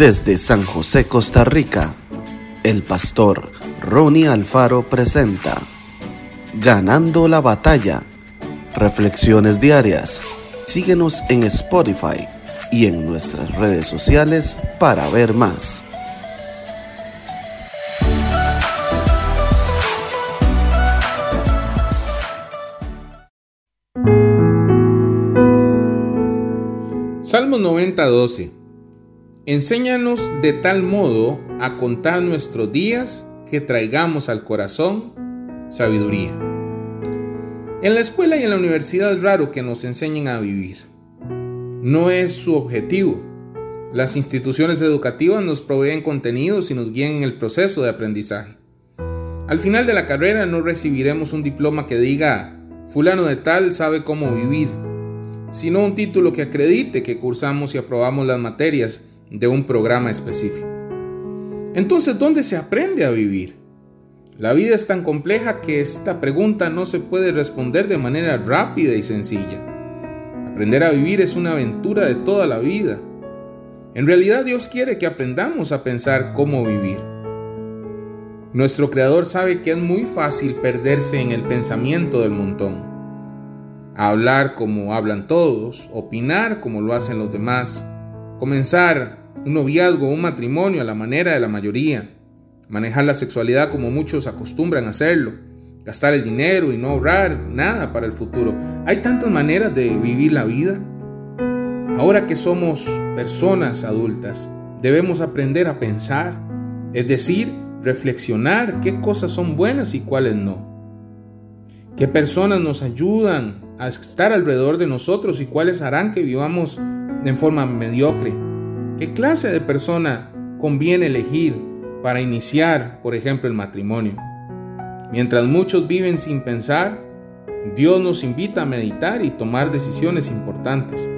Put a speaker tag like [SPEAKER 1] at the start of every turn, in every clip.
[SPEAKER 1] Desde San José, Costa Rica, el pastor Ronnie Alfaro presenta Ganando la batalla. Reflexiones diarias. Síguenos en Spotify y en nuestras redes sociales para ver más.
[SPEAKER 2] Salmo 90, 12. Enséñanos de tal modo a contar nuestros días que traigamos al corazón sabiduría. En la escuela y en la universidad es raro que nos enseñen a vivir. No es su objetivo. Las instituciones educativas nos proveen contenidos y nos guían en el proceso de aprendizaje. Al final de la carrera no recibiremos un diploma que diga fulano de tal sabe cómo vivir sino un título que acredite que cursamos y aprobamos las materias de un programa específico. Entonces, ¿dónde se aprende a vivir? La vida es tan compleja que esta pregunta no se puede responder de manera rápida y sencilla. Aprender a vivir es una aventura de toda la vida. En realidad Dios quiere que aprendamos a pensar cómo vivir. Nuestro Creador sabe que es muy fácil perderse en el pensamiento del montón hablar como hablan todos, opinar como lo hacen los demás, comenzar un noviazgo un matrimonio a la manera de la mayoría, manejar la sexualidad como muchos acostumbran hacerlo, gastar el dinero y no ahorrar nada para el futuro. Hay tantas maneras de vivir la vida. Ahora que somos personas adultas, debemos aprender a pensar, es decir, reflexionar qué cosas son buenas y cuáles no. ¿Qué personas nos ayudan a estar alrededor de nosotros y cuáles harán que vivamos en forma mediocre. ¿Qué clase de persona conviene elegir para iniciar, por ejemplo, el matrimonio? Mientras muchos viven sin pensar, Dios nos invita a meditar y tomar decisiones importantes.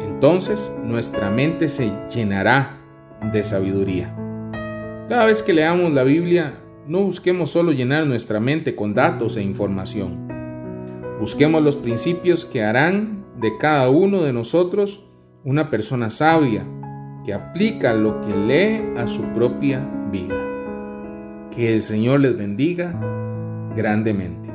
[SPEAKER 2] Entonces nuestra mente se llenará de sabiduría. Cada vez que leamos la Biblia, no busquemos solo llenar nuestra mente con datos e información. Busquemos los principios que harán de cada uno de nosotros una persona sabia que aplica lo que lee a su propia vida. Que el Señor les bendiga grandemente.